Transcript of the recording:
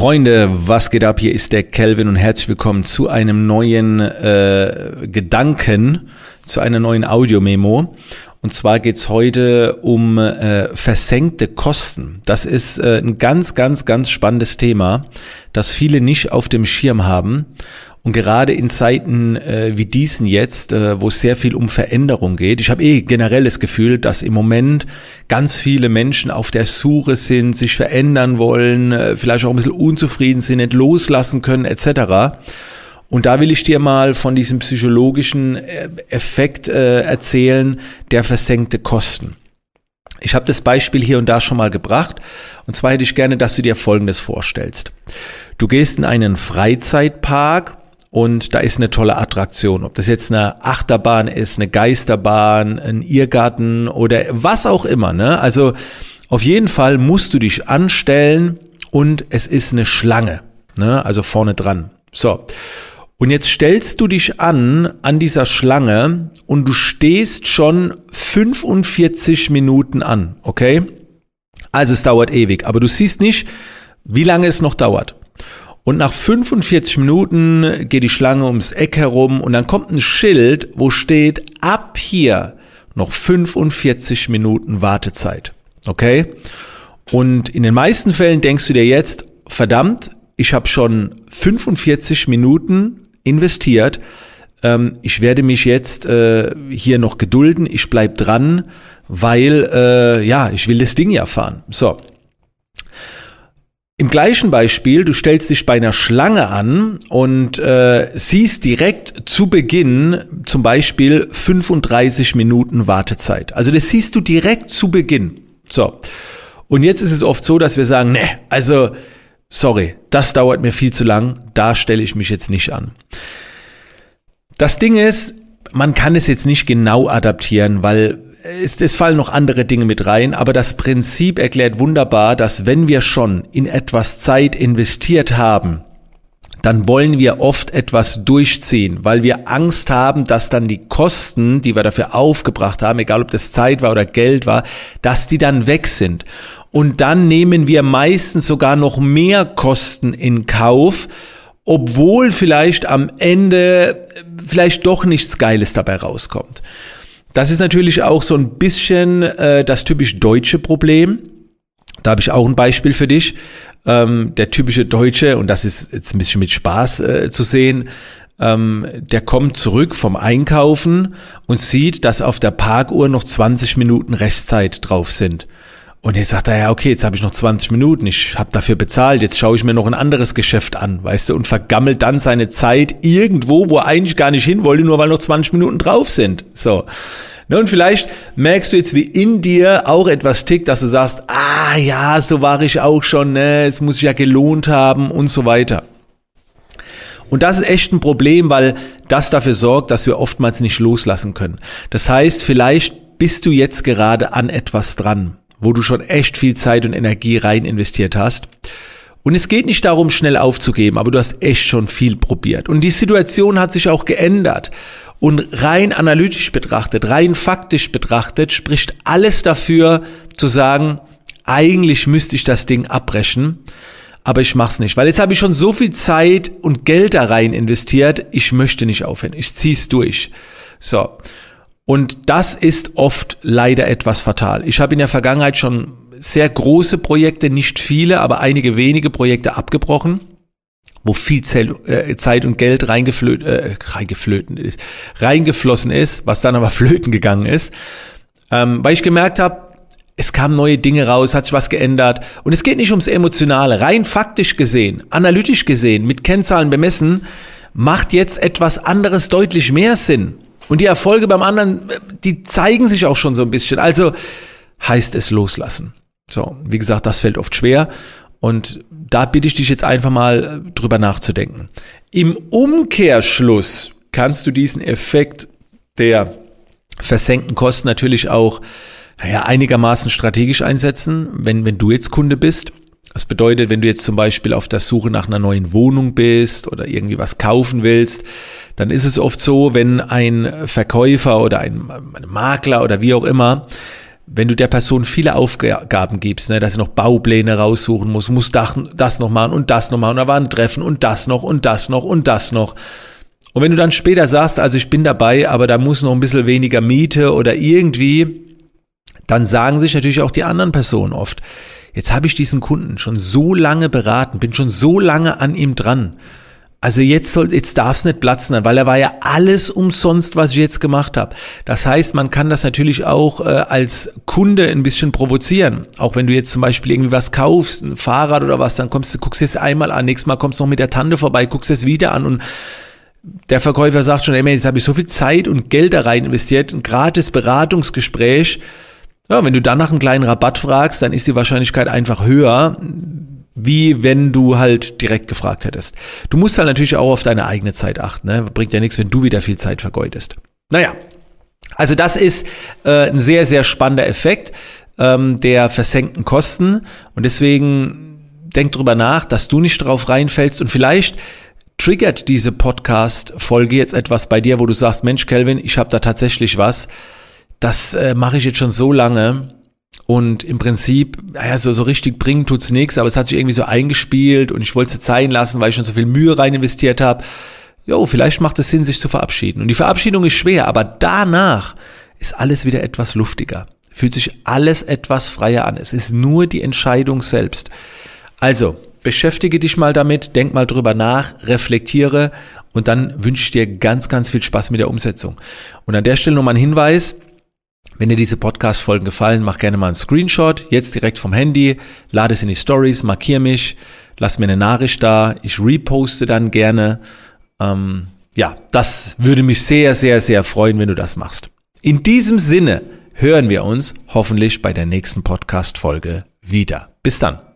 Freunde, was geht ab? Hier ist der Kelvin und herzlich willkommen zu einem neuen äh, Gedanken, zu einer neuen Audiomemo. Und zwar geht's heute um äh, versenkte Kosten. Das ist äh, ein ganz, ganz, ganz spannendes Thema, das viele nicht auf dem Schirm haben. Und gerade in Zeiten äh, wie diesen jetzt, äh, wo es sehr viel um Veränderung geht, ich habe eh generell das Gefühl, dass im Moment ganz viele Menschen auf der Suche sind, sich verändern wollen, äh, vielleicht auch ein bisschen unzufrieden sind, nicht loslassen können etc. Und da will ich dir mal von diesem psychologischen äh, Effekt äh, erzählen, der versenkte Kosten. Ich habe das Beispiel hier und da schon mal gebracht. Und zwar hätte ich gerne, dass du dir Folgendes vorstellst. Du gehst in einen Freizeitpark und da ist eine tolle Attraktion. Ob das jetzt eine Achterbahn ist, eine Geisterbahn, ein Irrgarten oder was auch immer. Ne? Also auf jeden Fall musst du dich anstellen und es ist eine Schlange. Ne? Also vorne dran. So. Und jetzt stellst du dich an an dieser Schlange und du stehst schon 45 Minuten an, okay? Also es dauert ewig, aber du siehst nicht, wie lange es noch dauert. Und nach 45 Minuten geht die Schlange ums Eck herum und dann kommt ein Schild, wo steht, ab hier noch 45 Minuten Wartezeit. Okay? Und in den meisten Fällen denkst du dir jetzt, verdammt, ich habe schon 45 Minuten investiert. Ähm, ich werde mich jetzt äh, hier noch gedulden. Ich bleib dran, weil äh, ja, ich will das Ding ja fahren. So. Im gleichen Beispiel, du stellst dich bei einer Schlange an und äh, siehst direkt zu Beginn zum Beispiel 35 Minuten Wartezeit. Also das siehst du direkt zu Beginn. So. Und jetzt ist es oft so, dass wir sagen, ne, also sorry, das dauert mir viel zu lang, da stelle ich mich jetzt nicht an. Das Ding ist, man kann es jetzt nicht genau adaptieren, weil es, es fallen noch andere Dinge mit rein, aber das Prinzip erklärt wunderbar, dass wenn wir schon in etwas Zeit investiert haben, dann wollen wir oft etwas durchziehen, weil wir Angst haben, dass dann die Kosten, die wir dafür aufgebracht haben, egal ob das Zeit war oder Geld war, dass die dann weg sind. Und dann nehmen wir meistens sogar noch mehr Kosten in Kauf, obwohl vielleicht am Ende vielleicht doch nichts Geiles dabei rauskommt. Das ist natürlich auch so ein bisschen äh, das typisch deutsche Problem. Da habe ich auch ein Beispiel für dich. Ähm, der typische Deutsche, und das ist jetzt ein bisschen mit Spaß äh, zu sehen, ähm, der kommt zurück vom Einkaufen und sieht, dass auf der Parkuhr noch 20 Minuten Restzeit drauf sind. Und jetzt sagt er, ja, okay, jetzt habe ich noch 20 Minuten, ich habe dafür bezahlt, jetzt schaue ich mir noch ein anderes Geschäft an, weißt du, und vergammelt dann seine Zeit irgendwo, wo er eigentlich gar nicht hin wollte, nur weil noch 20 Minuten drauf sind. So. Ne, und vielleicht merkst du jetzt, wie in dir auch etwas tickt, dass du sagst, ah ja, so war ich auch schon, ne, es muss sich ja gelohnt haben und so weiter. Und das ist echt ein Problem, weil das dafür sorgt, dass wir oftmals nicht loslassen können. Das heißt, vielleicht bist du jetzt gerade an etwas dran wo du schon echt viel Zeit und Energie rein investiert hast. Und es geht nicht darum, schnell aufzugeben, aber du hast echt schon viel probiert. Und die Situation hat sich auch geändert. Und rein analytisch betrachtet, rein faktisch betrachtet, spricht alles dafür zu sagen, eigentlich müsste ich das Ding abbrechen, aber ich mach's nicht, weil jetzt habe ich schon so viel Zeit und Geld da rein investiert, ich möchte nicht aufhören, ich zieh's durch. So. Und das ist oft leider etwas fatal. Ich habe in der Vergangenheit schon sehr große Projekte, nicht viele, aber einige wenige Projekte abgebrochen, wo viel äh, Zeit und Geld reingeflöten, äh, reingeflöten ist, reingeflossen ist, was dann aber flöten gegangen ist, ähm, weil ich gemerkt habe, es kamen neue Dinge raus, hat sich was geändert. Und es geht nicht ums Emotionale. Rein faktisch gesehen, analytisch gesehen, mit Kennzahlen bemessen, macht jetzt etwas anderes deutlich mehr Sinn. Und die Erfolge beim anderen, die zeigen sich auch schon so ein bisschen. Also heißt es loslassen. So, wie gesagt, das fällt oft schwer. Und da bitte ich dich jetzt einfach mal äh, drüber nachzudenken. Im Umkehrschluss kannst du diesen Effekt der versenkten Kosten natürlich auch naja, einigermaßen strategisch einsetzen, wenn, wenn du jetzt Kunde bist. Das bedeutet, wenn du jetzt zum Beispiel auf der Suche nach einer neuen Wohnung bist oder irgendwie was kaufen willst, dann ist es oft so, wenn ein Verkäufer oder ein, Makler oder wie auch immer wenn du der Person viele Aufgaben gibst, ne, dass sie noch Baupläne raussuchen muss, muss das, das noch machen und das noch machen, und da war ein Treffen und das noch und das noch und das noch. Und wenn du dann später sagst, also ich bin dabei, aber da muss noch ein bisschen weniger Miete oder irgendwie, dann sagen sich natürlich auch die anderen Personen oft, jetzt habe ich diesen Kunden schon so lange beraten, bin schon so lange an ihm dran. Also jetzt soll, jetzt darf es nicht platzen, weil er war ja alles umsonst, was ich jetzt gemacht habe. Das heißt, man kann das natürlich auch äh, als Kunde ein bisschen provozieren. Auch wenn du jetzt zum Beispiel irgendwie was kaufst, ein Fahrrad oder was, dann kommst du, guckst es einmal an, nächstes Mal kommst du noch mit der Tante vorbei, guckst es wieder an und der Verkäufer sagt schon, ey, jetzt habe ich so viel Zeit und Geld da rein investiert, ein gratis Beratungsgespräch. Ja, wenn du dann nach einem kleinen Rabatt fragst, dann ist die Wahrscheinlichkeit einfach höher, wie wenn du halt direkt gefragt hättest. Du musst halt natürlich auch auf deine eigene Zeit achten. Ne? Bringt ja nichts, wenn du wieder viel Zeit vergeudest. Naja, also das ist äh, ein sehr, sehr spannender Effekt ähm, der versenkten Kosten. Und deswegen denk drüber nach, dass du nicht drauf reinfällst und vielleicht triggert diese Podcast-Folge jetzt etwas bei dir, wo du sagst, Mensch, Kelvin, ich habe da tatsächlich was. Das äh, mache ich jetzt schon so lange und im Prinzip, naja, so, so richtig bringen tut's nichts, aber es hat sich irgendwie so eingespielt und ich wollte es zeigen lassen, weil ich schon so viel Mühe rein investiert habe. Jo, vielleicht macht es Sinn, sich zu verabschieden. Und die Verabschiedung ist schwer, aber danach ist alles wieder etwas luftiger. Fühlt sich alles etwas freier an. Es ist nur die Entscheidung selbst. Also, beschäftige dich mal damit, denk mal drüber nach, reflektiere und dann wünsche ich dir ganz, ganz viel Spaß mit der Umsetzung. Und an der Stelle nochmal ein Hinweis, wenn dir diese Podcast-Folgen gefallen, mach gerne mal einen Screenshot, jetzt direkt vom Handy, lade es in die Stories, markier mich, lass mir eine Nachricht da, ich reposte dann gerne. Ähm, ja, das würde mich sehr, sehr, sehr freuen, wenn du das machst. In diesem Sinne hören wir uns hoffentlich bei der nächsten Podcast-Folge wieder. Bis dann.